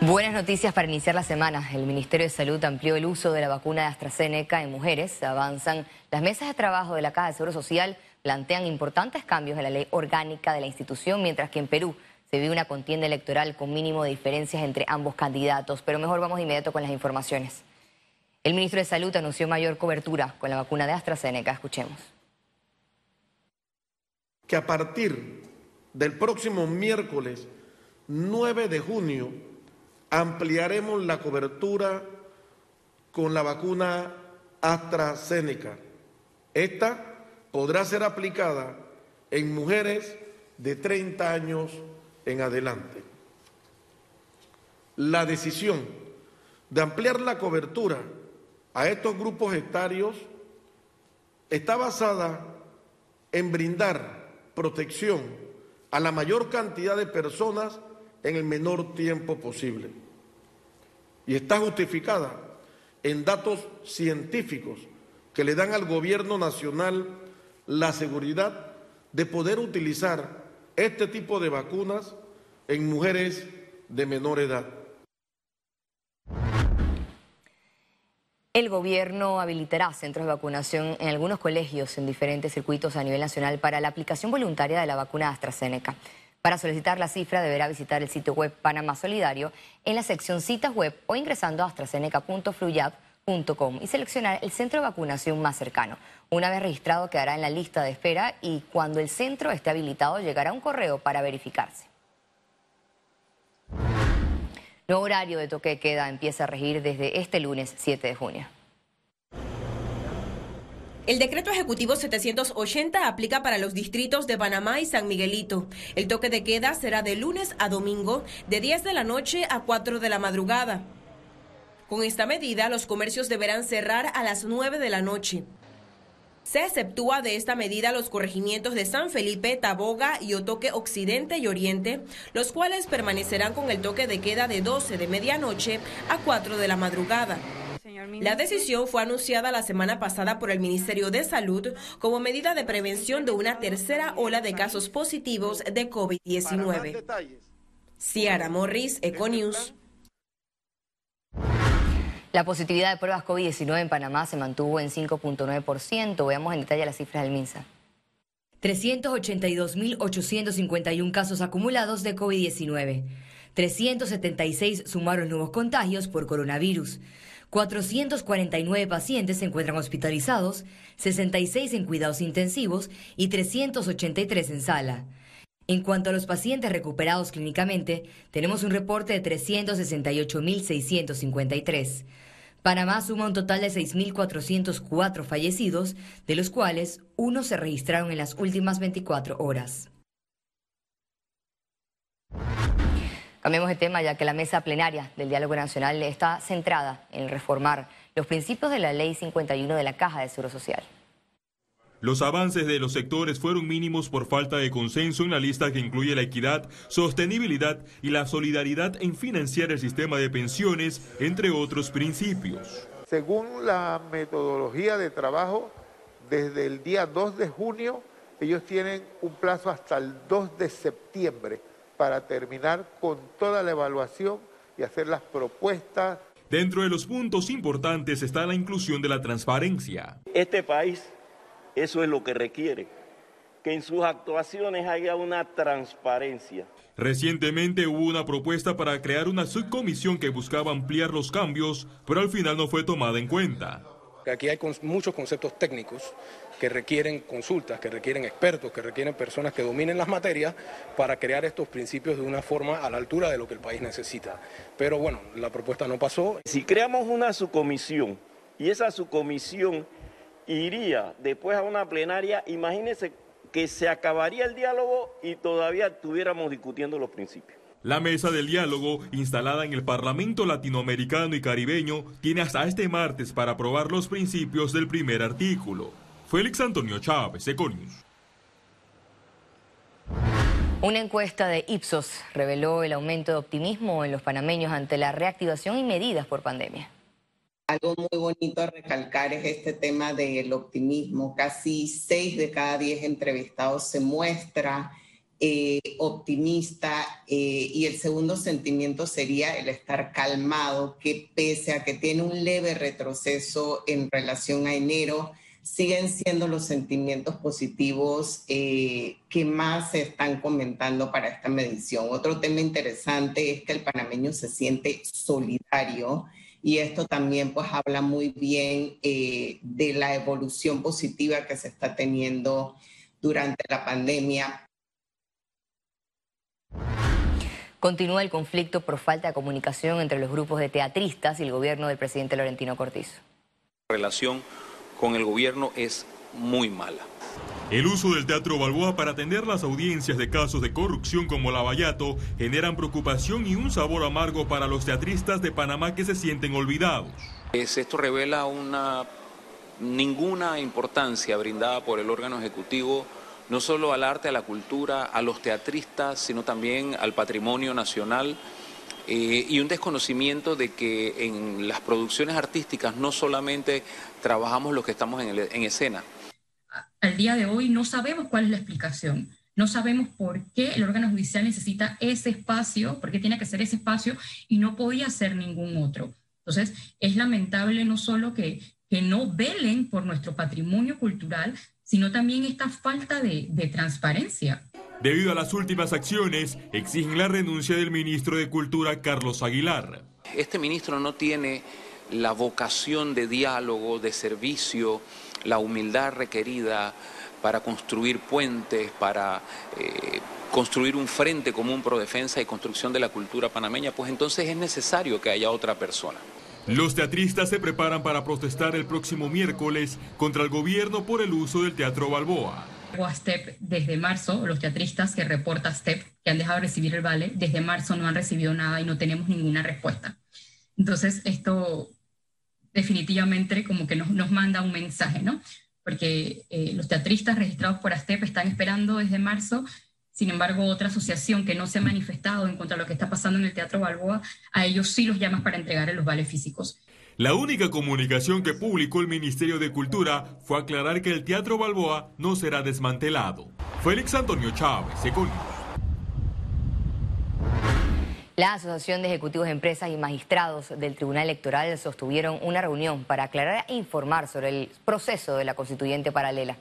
Buenas noticias para iniciar la semana. El Ministerio de Salud amplió el uso de la vacuna de AstraZeneca en mujeres. Avanzan las mesas de trabajo de la Caja de Seguro Social, plantean importantes cambios en la ley orgánica de la institución, mientras que en Perú se vive una contienda electoral con mínimo de diferencias entre ambos candidatos. Pero mejor vamos de inmediato con las informaciones. El ministro de Salud anunció mayor cobertura con la vacuna de AstraZeneca. Escuchemos. Que a partir del próximo miércoles 9 de junio ampliaremos la cobertura con la vacuna AstraZeneca. Esta podrá ser aplicada en mujeres de 30 años en adelante. La decisión de ampliar la cobertura a estos grupos etarios está basada en brindar protección a la mayor cantidad de personas en el menor tiempo posible. Y está justificada en datos científicos que le dan al gobierno nacional la seguridad de poder utilizar este tipo de vacunas en mujeres de menor edad. El gobierno habilitará centros de vacunación en algunos colegios en diferentes circuitos a nivel nacional para la aplicación voluntaria de la vacuna AstraZeneca. Para solicitar la cifra deberá visitar el sitio web Panamá Solidario en la sección citas web o ingresando a astrazeneca.fluyap.com y seleccionar el centro de vacunación más cercano. Una vez registrado quedará en la lista de espera y cuando el centro esté habilitado llegará un correo para verificarse. Nuevo horario de toque de queda empieza a regir desde este lunes 7 de junio. El decreto ejecutivo 780 aplica para los distritos de Panamá y San Miguelito. El toque de queda será de lunes a domingo, de 10 de la noche a 4 de la madrugada. Con esta medida, los comercios deberán cerrar a las 9 de la noche. Se exceptúa de esta medida los corregimientos de San Felipe, Taboga y Otoque Occidente y Oriente, los cuales permanecerán con el toque de queda de 12 de medianoche a 4 de la madrugada. La decisión fue anunciada la semana pasada por el Ministerio de Salud como medida de prevención de una tercera ola de casos positivos de COVID-19. Ciara Morris, Econews. La positividad de pruebas COVID-19 en Panamá se mantuvo en 5.9%. Veamos en detalle las cifras del MINSA. 382.851 casos acumulados de COVID-19. 376 sumaron nuevos contagios por coronavirus. 449 pacientes se encuentran hospitalizados, 66 en cuidados intensivos y 383 en sala. En cuanto a los pacientes recuperados clínicamente, tenemos un reporte de 368.653. Panamá suma un total de 6.404 fallecidos, de los cuales uno se registraron en las últimas 24 horas. Cambiemos de tema ya que la mesa plenaria del Diálogo Nacional está centrada en reformar los principios de la Ley 51 de la Caja de Seguro Social. Los avances de los sectores fueron mínimos por falta de consenso en la lista que incluye la equidad, sostenibilidad y la solidaridad en financiar el sistema de pensiones, entre otros principios. Según la metodología de trabajo, desde el día 2 de junio, ellos tienen un plazo hasta el 2 de septiembre para terminar con toda la evaluación y hacer las propuestas. Dentro de los puntos importantes está la inclusión de la transparencia. Este país, eso es lo que requiere, que en sus actuaciones haya una transparencia. Recientemente hubo una propuesta para crear una subcomisión que buscaba ampliar los cambios, pero al final no fue tomada en cuenta. Aquí hay muchos conceptos técnicos que requieren consultas, que requieren expertos, que requieren personas que dominen las materias para crear estos principios de una forma a la altura de lo que el país necesita. Pero bueno, la propuesta no pasó. Si creamos una subcomisión y esa subcomisión iría después a una plenaria, imagínense que se acabaría el diálogo y todavía estuviéramos discutiendo los principios. La mesa del diálogo, instalada en el Parlamento Latinoamericano y Caribeño, tiene hasta este martes para aprobar los principios del primer artículo. Félix Antonio Chávez, Econius. Una encuesta de Ipsos reveló el aumento de optimismo en los panameños ante la reactivación y medidas por pandemia. Algo muy bonito a recalcar es este tema del optimismo. Casi seis de cada diez entrevistados se muestra eh, optimista eh, y el segundo sentimiento sería el estar calmado, que pese a que tiene un leve retroceso en relación a enero, siguen siendo los sentimientos positivos eh, que más se están comentando para esta medición. Otro tema interesante es que el panameño se siente solidario y esto también pues habla muy bien de la evolución positiva que se está teniendo durante la pandemia Continúa el conflicto por falta de comunicación entre los grupos de teatristas y el gobierno del presidente Laurentino Cortizo. La relación con el gobierno es muy mala. El uso del Teatro Balboa para atender las audiencias de casos de corrupción como Lavallato generan preocupación y un sabor amargo para los teatristas de Panamá que se sienten olvidados. esto revela una ninguna importancia brindada por el órgano ejecutivo no solo al arte, a la cultura, a los teatristas, sino también al patrimonio nacional. Eh, y un desconocimiento de que en las producciones artísticas no solamente trabajamos los que estamos en, en escena. Al día de hoy no sabemos cuál es la explicación. No sabemos por qué el órgano judicial necesita ese espacio, por qué tiene que ser ese espacio y no podía ser ningún otro. Entonces, es lamentable no solo que, que no velen por nuestro patrimonio cultural, sino también esta falta de, transparencia. Debido a las últimas acciones, exigen la renuncia del ministro de Cultura, Carlos Aguilar. Este ministro no tiene la vocación de diálogo, de servicio, la humildad requerida para construir puentes, para eh, construir un frente común pro defensa y construcción de la cultura panameña, pues entonces es necesario que haya otra persona. Los teatristas se preparan para protestar el próximo miércoles contra el gobierno por el uso del Teatro Balboa. STEP desde marzo, los teatristas que reporta STEP, que han dejado de recibir el vale, desde marzo no han recibido nada y no tenemos ninguna respuesta. Entonces, esto definitivamente como que nos, nos manda un mensaje, ¿no? Porque eh, los teatristas registrados por ASTEP están esperando desde marzo sin embargo, otra asociación que no se ha manifestado en contra de lo que está pasando en el Teatro Balboa, a ellos sí los llamas para entregar los vales físicos. La única comunicación que publicó el Ministerio de Cultura fue aclarar que el Teatro Balboa no será desmantelado. Félix Antonio Chávez, Econius. La Asociación de Ejecutivos de Empresas y Magistrados del Tribunal Electoral sostuvieron una reunión para aclarar e informar sobre el proceso de la constituyente paralela.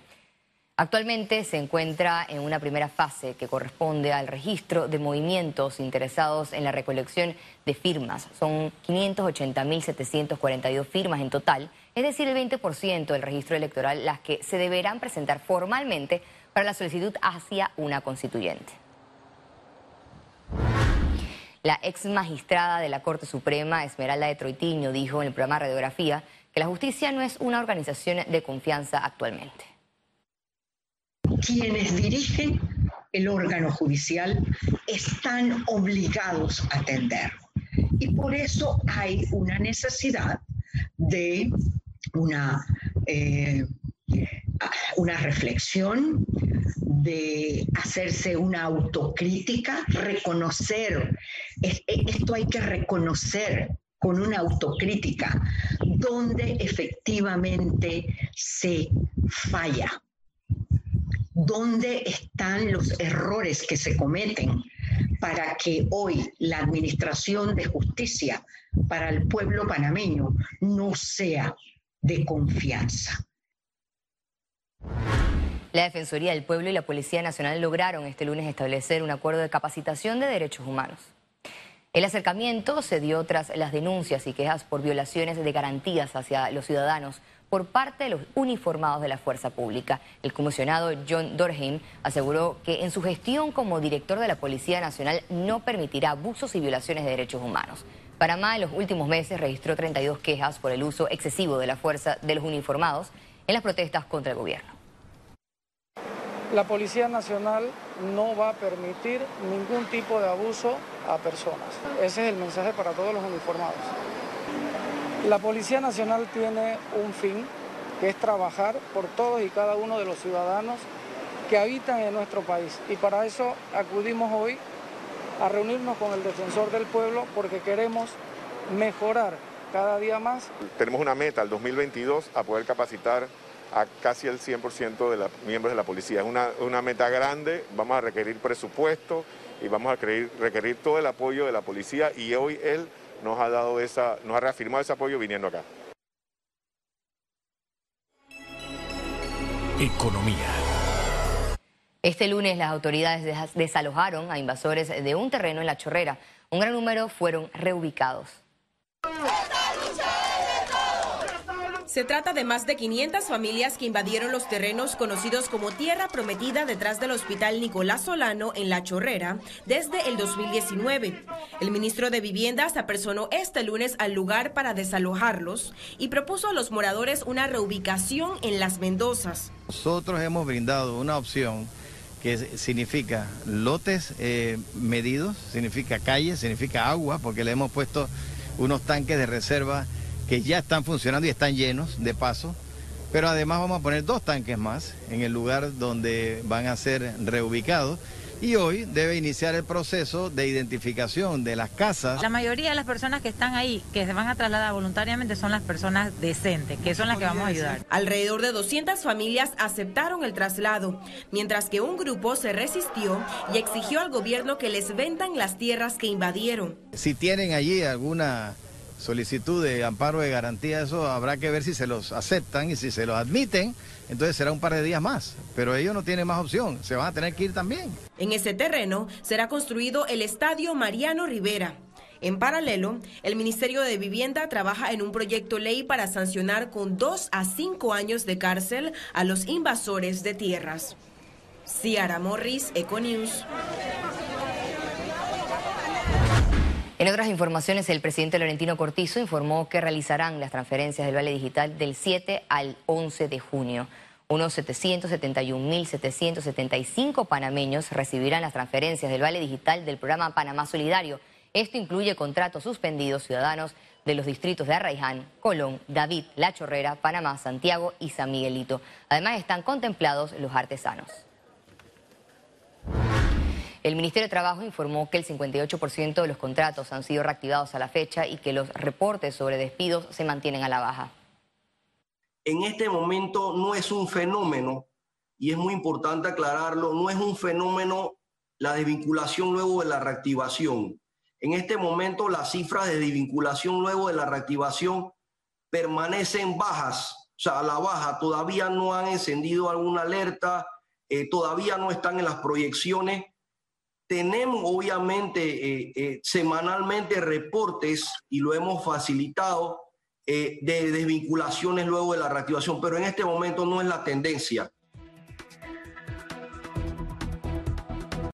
Actualmente se encuentra en una primera fase que corresponde al registro de movimientos interesados en la recolección de firmas. Son 580.742 firmas en total, es decir, el 20% del registro electoral, las que se deberán presentar formalmente para la solicitud hacia una constituyente. La ex magistrada de la Corte Suprema, Esmeralda de Troitiño, dijo en el programa Radiografía que la justicia no es una organización de confianza actualmente quienes dirigen el órgano judicial están obligados a atender. Y por eso hay una necesidad de una, eh, una reflexión, de hacerse una autocrítica, reconocer, esto hay que reconocer con una autocrítica, donde efectivamente se falla dónde están los errores que se cometen para que hoy la administración de justicia para el pueblo panameño no sea de confianza. La Defensoría del Pueblo y la Policía Nacional lograron este lunes establecer un acuerdo de capacitación de derechos humanos. El acercamiento se dio tras las denuncias y quejas por violaciones de garantías hacia los ciudadanos por parte de los uniformados de la fuerza pública. El comisionado John Dorheim aseguró que en su gestión como director de la Policía Nacional no permitirá abusos y violaciones de derechos humanos. Panamá en los últimos meses registró 32 quejas por el uso excesivo de la fuerza de los uniformados en las protestas contra el gobierno. La Policía Nacional no va a permitir ningún tipo de abuso a personas. Ese es el mensaje para todos los uniformados. La Policía Nacional tiene un fin, que es trabajar por todos y cada uno de los ciudadanos que habitan en nuestro país. Y para eso acudimos hoy a reunirnos con el defensor del pueblo porque queremos mejorar cada día más. Tenemos una meta al 2022 a poder capacitar a casi el 100% de los miembros de la policía. Es una, una, meta grande, vamos a requerir presupuesto y vamos a requerir, requerir todo el apoyo de la policía y hoy él nos ha dado esa, nos ha reafirmado ese apoyo viniendo acá. Economía. Este lunes las autoridades desalojaron a invasores de un terreno en La Chorrera. Un gran número fueron reubicados. Se trata de más de 500 familias que invadieron los terrenos conocidos como Tierra Prometida detrás del Hospital Nicolás Solano en La Chorrera desde el 2019. El ministro de Vivienda se apersonó este lunes al lugar para desalojarlos y propuso a los moradores una reubicación en Las Mendozas. Nosotros hemos brindado una opción que significa lotes eh, medidos, significa calles, significa agua, porque le hemos puesto unos tanques de reserva que ya están funcionando y están llenos de paso. Pero además vamos a poner dos tanques más en el lugar donde van a ser reubicados. Y hoy debe iniciar el proceso de identificación de las casas. La mayoría de las personas que están ahí, que se van a trasladar voluntariamente, son las personas decentes, que son las que vamos a ayudar. Alrededor de 200 familias aceptaron el traslado, mientras que un grupo se resistió y exigió al gobierno que les vendan las tierras que invadieron. Si tienen allí alguna solicitud de amparo de garantía, eso habrá que ver si se los aceptan y si se los admiten, entonces será un par de días más. Pero ellos no tienen más opción, se van a tener que ir también. En ese terreno será construido el Estadio Mariano Rivera. En paralelo, el Ministerio de Vivienda trabaja en un proyecto ley para sancionar con dos a cinco años de cárcel a los invasores de tierras. Ciara Morris, Econews. En otras informaciones, el presidente Laurentino Cortizo informó que realizarán las transferencias del Vale Digital del 7 al 11 de junio. Unos 771.775 panameños recibirán las transferencias del Vale Digital del programa Panamá Solidario. Esto incluye contratos suspendidos ciudadanos de los distritos de Arraiján, Colón, David, La Chorrera, Panamá, Santiago y San Miguelito. Además están contemplados los artesanos. El Ministerio de Trabajo informó que el 58% de los contratos han sido reactivados a la fecha y que los reportes sobre despidos se mantienen a la baja. En este momento no es un fenómeno, y es muy importante aclararlo, no es un fenómeno la desvinculación luego de la reactivación. En este momento las cifras de desvinculación luego de la reactivación permanecen bajas, o sea, a la baja, todavía no han encendido alguna alerta, eh, todavía no están en las proyecciones tenemos obviamente eh, eh, semanalmente reportes y lo hemos facilitado eh, de desvinculaciones luego de la reactivación, pero en este momento no es la tendencia.